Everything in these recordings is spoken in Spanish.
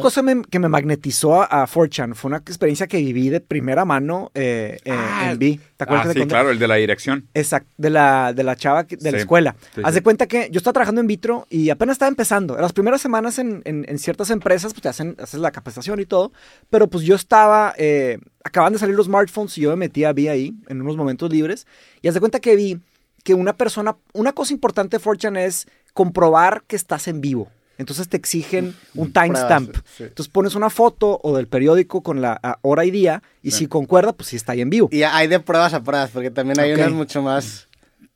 otra cosa me- que me magnetizó a, 4chan fue una experiencia que viví de primera mano eh, eh, Ah, en Vi. ¿Te acuerdas Ah, que sí, claro, el de la dirección. Exacto, de la, de la chava que- de la escuela. sí, Haz de cuenta que yo estaba trabajando en vitro y apenas estaba empezando. Las primeras semanas en, en- en ciertas empresas, pues te hacen, haces la capacitación y todo. Pero pues yo estaba, eh, acaban de salir los smartphones y yo me metí a Vi ahí en unos momentos libres. Y haz de cuenta que vi que una persona, una cosa importante de 4chan es comprobar que estás en vivo. Entonces te exigen un timestamp. Sí. Entonces pones una foto o del periódico con la hora y día y Sí. si concuerda, pues sí está ahí en vivo. Y hay de pruebas a pruebas, porque también hay Ok. unas mucho más.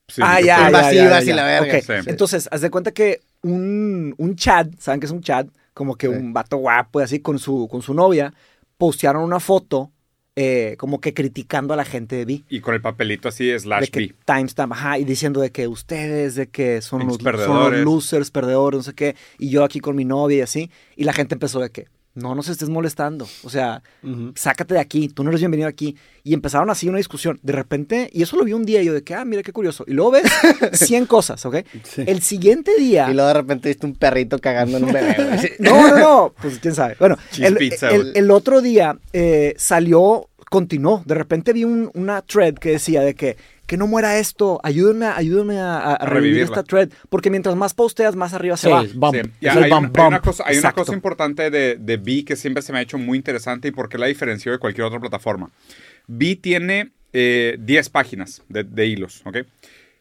Sí, ah, ya, puede- ya, ya, invasivas ya, y la verga. Entonces, haz de cuenta que un, un chat, ¿saben qué es un chat? Como que Sí. un vato guapo y así con su, con su novia, postearon una foto eh, como que criticando a la gente de Vi. Y con el papelito así, De slash que B. timestamp, ajá, y diciendo de que ustedes, de que son Pinches son losers, perdedores, no sé qué, y yo aquí con mi novia y así, y la gente empezó de que, no nos estés molestando, o sea, sácate de aquí, tú no eres bienvenido aquí. Y empezaron así una discusión. De repente, y eso lo vi un día y yo de que, ah, mira qué curioso. Y luego ves 100 cosas, ¿ok? El siguiente día... Y luego de repente viste un perrito cagando en un bebé. No, no, no, pues quién sabe. Bueno, el, pizza, el- güey. el otro día eh, salió, continuó. De repente vi un- una thread que decía de que, que no muera esto, ayúdenme, a- ayúdenme a, a- a revivir esta thread. Porque mientras más posteas, más arriba se Sí, va. bump. Sí, y hay, bump, una, hay una bump. cosa, hay una Exacto. cosa importante de, de B que siempre se me ha hecho muy interesante y por qué la diferenció de cualquier otra plataforma. B tiene eh, 10 páginas de, de hilos, ¿ok?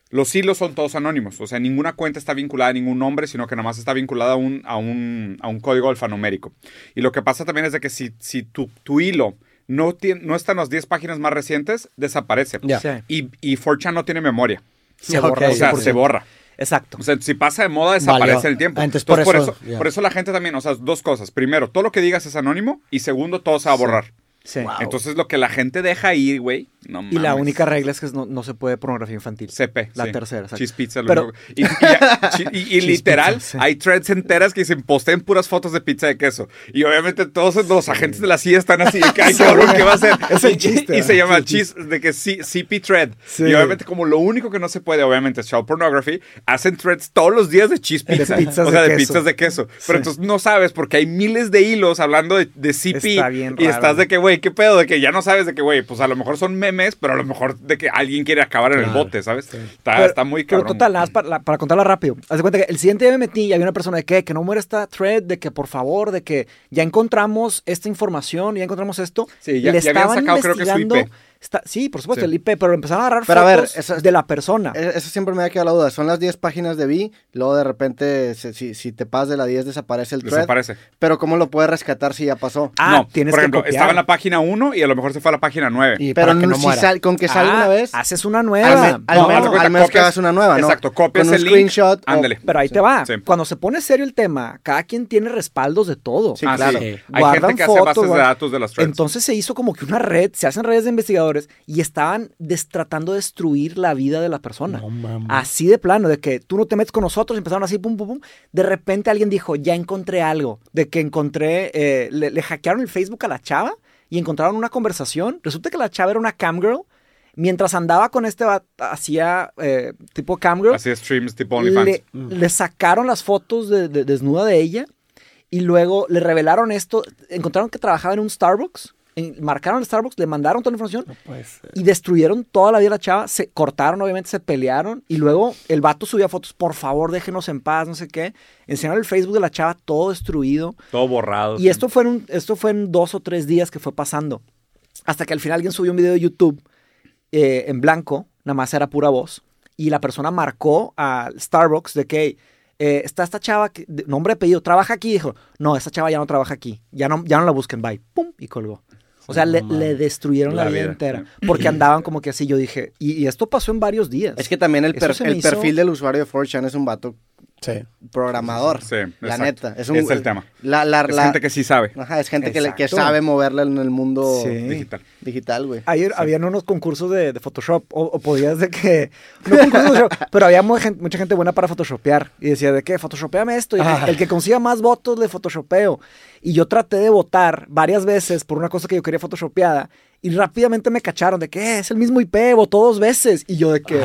Los hilos son todos anónimos, o sea, ninguna cuenta está vinculada a ningún nombre, sino que nada más está vinculada a un, a un, a un código alfanumérico. Y lo que pasa también es de que si, si tu, tu hilo no, tiene, no está en las 10 páginas más recientes, desaparece. Sí. Y, y 4chan no tiene memoria. Se borra. O sea, 100%. se borra. Exacto. O sea, si pasa de moda, desaparece Valió. el tiempo. Ah, entonces, por por eso, por eso la gente también, o sea, dos cosas. Primero, todo lo que digas es anónimo. Y segundo, todo se va a borrar. Sí. Entonces, lo que la gente deja ahí, güey, no Y la única regla es que no, no se puede pornografía infantil. CP. La sí. tercera, exacto. Cheese pizza. lo Pero- y, y- y- y- y Cheese literal, pizza, sí. hay threads enteras que dicen posteen puras fotos de pizza de queso. Y obviamente todos los agentes de la CIA están así, de que, ay, cabrón, ¿qué va a hacer? Es el Y- chiste, Y, se llama cheese, de que C- CP thread. Sí. Y obviamente, como lo único que no se puede, obviamente, es child pornography, hacen threads todos los días de cheese De pizza. pizzas o sea, de de, pizzas de queso. Sí. Pero entonces no sabes, porque hay miles de hilos hablando de, de CP. Está bien y raro. estás de que, güey, ¿qué pedo? De que ya no sabes de que, güey, pues a lo mejor son memes, pero a lo mejor de que alguien quiere acabar en el bote, ¿sabes? Está, Pero- está muy cabrón. Pero total, nada más para, para contarla rápido. Haz de cuenta que el siguiente día me metí y había una persona de que, que no muera esta thread, de que por favor, de que ya encontramos esta información, ya encontramos esto. Sí, ya- Le ya habían estaban sacado, creo que su IP. Está- sí, por supuesto, Sí. el IP, pero empezaron a agarrar Pero a ver, fotos eso- de la persona. Eh, Eso siempre me ha quedado la duda. Son las 10 páginas de B, luego de repente, se- si, si te pasas de la 10, desaparece el thread. Desaparece. Pero ¿cómo lo puedes rescatar si ya pasó? ah, no, tienes por que ejemplo, copiar. estaba en la página 1 y a lo mejor se fue a la página 9. Y Pero que no- si muera. sal- con que salga Ah, una vez, Haces una al, nueva. me- al No, menos, cuenta, al que copias- hagas una nueva, ¿no? Exacto, copias Con un el link, screenshot. o- ándale. Pero ahí te va. Sí. Cuando se pone serio el tema, cada quien tiene respaldos de todo. Sí, Ah, claro. Sí. Hay gente que hace fotos, bases de datos de las threads. Entonces se hizo como que una red, se hacen redes de investigadores y estaban des- tratando de destruir la vida de la persona. No. Así de plano, de que tú no te metes con nosotros, empezaron así, pum, pum, pum. De repente alguien dijo, ya encontré algo. De que encontré, eh, le, le hackearon el Facebook a la chava y encontraron una conversación. Resulta que la chava era una camgirl. Mientras andaba con este, hacía eh, tipo camgirl, Así streams tipo OnlyFans. le, le sacaron las fotos de, de- desnuda de ella y luego le revelaron esto. Encontraron que trabajaba en un Starbucks. En- marcaron el Starbucks, le mandaron toda la información y destruyeron toda la vida de la chava. Se cortaron, obviamente, se pelearon. Y luego el vato subía fotos, por favor, déjenos en paz, no sé qué. Enseñaron el Facebook de la chava todo destruido. Todo borrado. Y esto fue, en un- esto fue en dos o tres días que fue pasando. Hasta que al final alguien subió un video de YouTube eh, en blanco, nada más era pura voz. Y la persona marcó al Starbucks de que eh, está esta chava, que, de- nombre, apellido, trabaja aquí. Dijo, no, esta chava ya no trabaja aquí. Ya no, ya no la busquen, bye. Pum, y colgó. O sea, le, le destruyeron la, La vida, vida, entera. Porque andaban como que así. Yo dije, y, y esto pasó en varios días. Es que también el, per- hizo- perfil del usuario de 4chan es un vato sí. programador. Sí, la neta. Es, un, Es el tema. La, la, Es la- gente que sí sabe. Ajá, es gente que, sabe moverla en el mundo Sí. Digital. digital, güey. Ayer habían unos concursos de, de Photoshop, o, o podías de que... No concursos de Photoshop, pero había mucha gente buena para Photoshopear. Y decía de que, Photoshopeame esto. Y el, Ah. el que consiga más votos le Photoshopeo. Y yo traté de votar varias veces por una cosa que yo quería Photoshopeada. Y rápidamente me cacharon de que "Eh, es el mismo IP, votó dos veces. Y yo de que.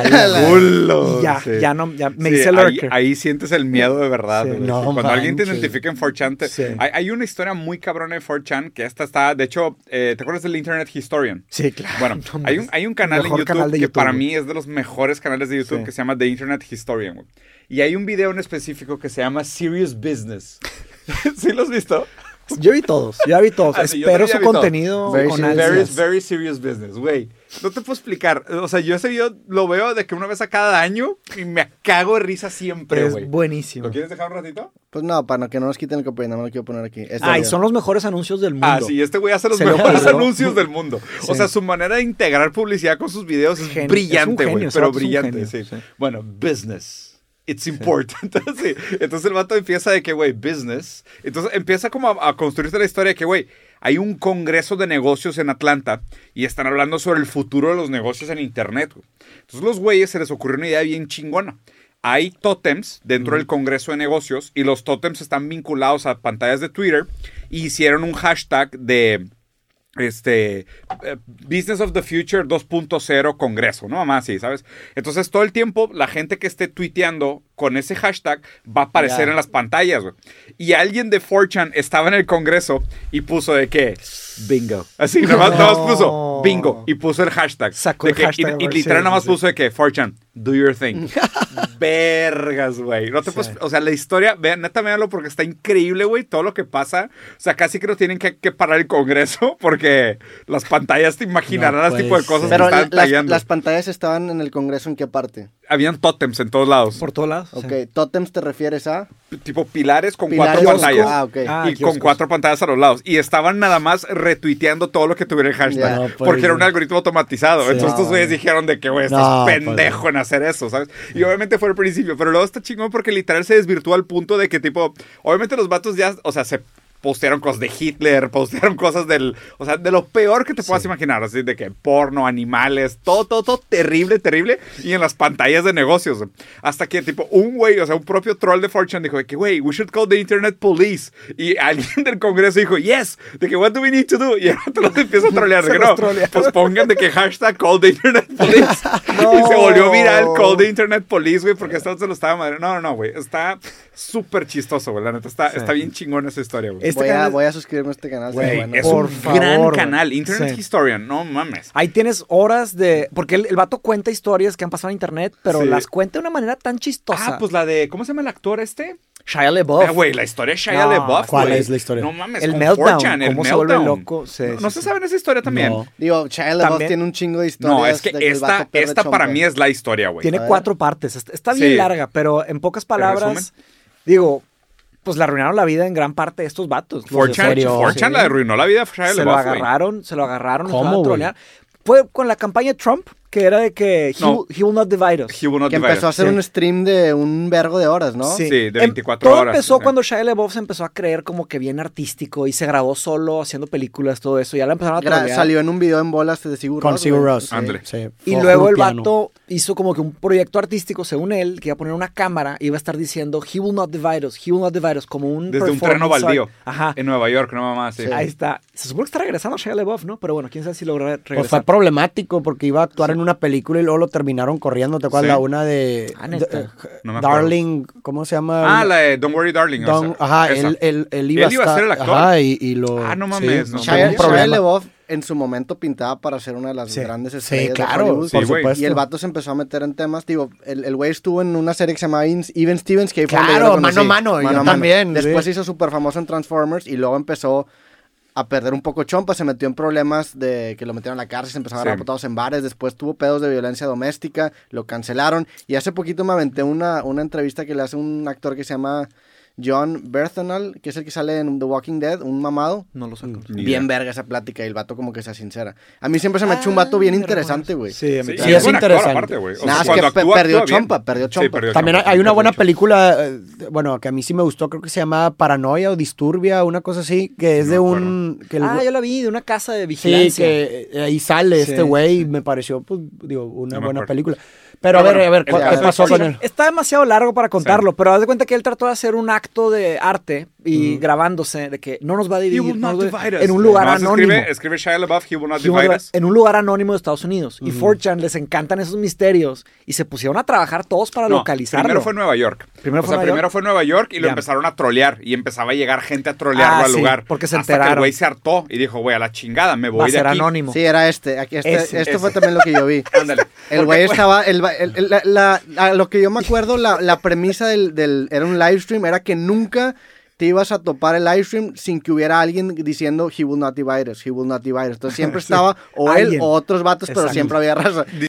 Ya, Sí. ya no, ya me Sí, hice ahí, lurker. ahí sientes el miedo de verdad. Sí. No Cuando alguien te identifica en 4chan, te- Sí. hay, hay una historia muy cabrona de 4chan que esta está, de hecho, eh, ¿te acuerdas del Internet Historian? Sí, claro. Bueno, No hay un, mames. hay un canal en YouTube, canal que para mí es de los mejores canales de YouTube que se llama The Internet Historian. güey. Y hay un video en específico que se llama Serious Business. ¿Sí lo has visto? Yo vi todos, ya vi todos. Ah, sí, Espero su contenido Very con serious. Very, very serious business, güey. No te puedo explicar. O sea, yo ese video lo veo de que una vez a cada año y me cago de risa siempre, es güey. buenísimo. ¿Lo quieres dejar un ratito? Pues no, para que no nos quiten el copyright, no me lo quiero poner aquí. Este Ah, y son los mejores anuncios del mundo. Ah, sí, este güey hace los Se mejores anuncios del mundo. O sea, su manera de integrar publicidad con sus videos es brillante, güey. Pero brillante, genio, sí. sí. Bueno, business. It's important. Entonces, sí. Entonces el vato empieza de que, güey, business. Entonces empieza como a, a construirse la historia de que, güey, hay un congreso de negocios en Atlanta y están hablando sobre el futuro de los negocios en Internet. güey. Entonces los güeyes se les ocurrió una idea bien chingona. Hay tótems dentro del Congreso de Negocios y los tótems están vinculados a pantallas de Twitter y hicieron un hashtag de este eh, Business of the Future 2.0 Congreso, ¿no? Más así, ¿sabes? Entonces todo el tiempo la gente que esté tuiteando con ese hashtag va a aparecer Ya. en las pantallas, güey. Y alguien de 4chan estaba en el Congreso y puso de que bingo. Así, nada más, nada más puso bingo y puso el hashtag. Sacó De el que- hashtag, y, y literal sí, nada más sí, sí. puso de que 4chan, do your thing. Vergas, güey. No te puedes- o sea, la historia, vean, neta, véanlo porque está increíble, güey, todo lo que pasa. O sea, casi que no tienen que, que parar el Congreso porque las pantallas te imaginarán No las tipo de cosas. Pero que la- están las, tallando. las pantallas estaban en el Congreso, ¿en qué parte? Habían tótems en todos lados. Por todos lados. Ok, sí. tótems te refieres a... Tipo pilares con Pilares. cuatro pantallas. Ah, ok. Ah, y con cuatro pantallas a los lados. Y estaban nada más retuiteando todo lo que tuviera el hashtag. No porque era un ser. algoritmo automatizado. Sí. Entonces estos No. güeyes dijeron de que, güey, estás No, pues, pendejo en hacer eso, ¿sabes? Y obviamente fue al principio. Pero luego está chingón porque literal se desvirtuó al punto de que, tipo, obviamente los vatos ya, o sea, se postearon cosas de Hitler, postearon cosas del, o sea, de lo peor que te puedas imaginar, así de que porno, animales, todo, todo, todo terrible, terrible, y en las pantallas de negocios. Hasta que, tipo, un güey, o sea, un propio troll de Fortune dijo de que, güey, we should call the Internet Police. Y alguien del Congreso dijo, yes, de que, what do we need to do? Y otro los empieza a trolear, de que no, pues pongan de que hashtag call the Internet Police. No. Y se volvió viral call the Internet Police, güey, porque esto se lo estaba madre. No, no, no, güey, está súper chistoso, güey, la neta, está, está bien chingón esa historia, güey. Este voy, a, canal- voy a suscribirme a este canal. Güey, bueno. es Por un favor, gran canal. Internet Sí. Historian, no mames. Ahí tienes horas de. Porque el, el vato cuenta historias que han pasado en internet, pero Sí. las cuenta de una manera tan chistosa. Ah, pues la de. ¿Cómo se llama el actor este? Shia LaBeouf. Ah, güey, la historia de Shia No. ¿cuál es la historia? No mames, El meltdown, 4chan, el cómo se vuelve meltdown. loco. Sí, ¿No, sí, se sí. saben esa historia también? No. Digo, Shia También- tiene un chingo de historias. No, es que esta, esta para mí es la historia, güey. Tiene cuatro partes. Está, bien Sí. larga, pero en pocas palabras, digo, pues le arruinaron la vida en gran parte de estos vatos. los de 4chan, serio? 4chan Sí. la arruinó la vida a Shia se lo LaBeouf, agarraron, se lo agarraron. ¿Cómo. Fue con la campaña de Trump, que era de que he, No. will, he will not divide us. He will not Que divide empezó a hacer Sí. un stream de un vergo de horas, ¿no? Sí, de Em, 24 todo horas, empezó sí. cuando Shia LaBeouf se empezó a creer como que bien artístico y se grabó solo haciendo películas, todo eso. Ya la empezaron a trolear. salió en un video en bolas de Sigur Con Sigur. Sí. Sí. Y luego el piano. vato hizo como que un proyecto artístico, según él, que iba a poner una cámara y iba a estar diciendo, he will not divide us, he will not divide us, como un Desde un terreno baldío. Ajá. En Nueva York, no mamá, sí. Sí. Ahí está. Se supone que está regresando Shia LaBeouf, ¿no? Pero bueno, quién sabe si logró re- regresar. Pues fue problemático porque iba a actuar en una película y luego lo terminaron corriendo. ¿Te acuerdas? Sí. La una de Ah, de- eh, No. Darling, ¿cómo se llama? Ah, la de Don't Worry Darling. Don- o sea, ajá, él, él, él iba, Él iba a estar- ser el actor. Ajá, y, y lo. Ah, no mames, no Shia, Shia problema. LaBeouf en su momento pintaba para ser una de las Sí. grandes Sí, estrellas de claro, Hollywood. Sí, por supuesto. Y el vato se empezó a meter en temas, digo, el el güey estuvo en una serie que se llama In- Even Stevens, que fue Claro, mano a mano, yo también, Después sí. se hizo súper famoso en Transformers y luego empezó a perder un poco chompa, se metió en problemas de que lo metieron a la cárcel, se empezó a agarrar en bares, después tuvo pedos de violencia doméstica, lo cancelaron y hace poquito me aventé una, una entrevista que le hace un actor que se llama John Berthenal, que es el que sale en The Walking Dead, un mamado. No lo saco. Bien idea. verga esa plática y el vato como que se sincera. A mí siempre se me ha hecho un vato bien Ah, interesante, güey. Sí, a mí Sí, Sí, es interesante. aparte, güey. O Nada, sea, es que actúa, perdió chompa, perdió Sí, chompa. perdió También hay, chompa. hay una buena película, eh, bueno, que a mí sí me gustó, creo que se llama Paranoia o Disturbia, una cosa así, que es No de un... Que el Ah, yo la vi de una casa de sí, vigilancia. que eh, ahí sale Sí, este güey y sí. me pareció, pues, digo, una No buena película. Pero, Pero a ver, bueno, a ver, ¿qué, pasó con él? Está demasiado largo para contarlo, pero haz de cuenta que él trató de hacer un acto de arte y grabándose de que no nos va a He dividir. will no not nos va a- divide us. en un lugar anónimo. Escribe, escribe Shia LaBeouf, he will not divide us. en un lugar anónimo de Estados Unidos. Y 4chan les encantan esos misterios. Y se pusieron a trabajar todos para No, localizarlo. Primero fue en Nueva York. Primero o fue sea, Nueva primero York. fue en Nueva York y lo empezaron a trolear. Y empezaba a llegar gente a trolearlo Ah, al sí, lugar. porque se hasta que el enteraron. güey se hartó y dijo, güey, a la chingada, me Va voy a de ser aquí. anónimo. Sí, era este. Aquí, este Ese, esto ese. fue también lo que yo vi. Ándale. El güey estaba, el, el- el- la, la- a lo que yo me acuerdo, la, la premisa del, del, era un live stream, era que nunca te ibas a topar el live stream sin que hubiera alguien diciendo he will not divide us, he will not divide us. Entonces siempre estaba o él o otros vatos, pero siempre había raza.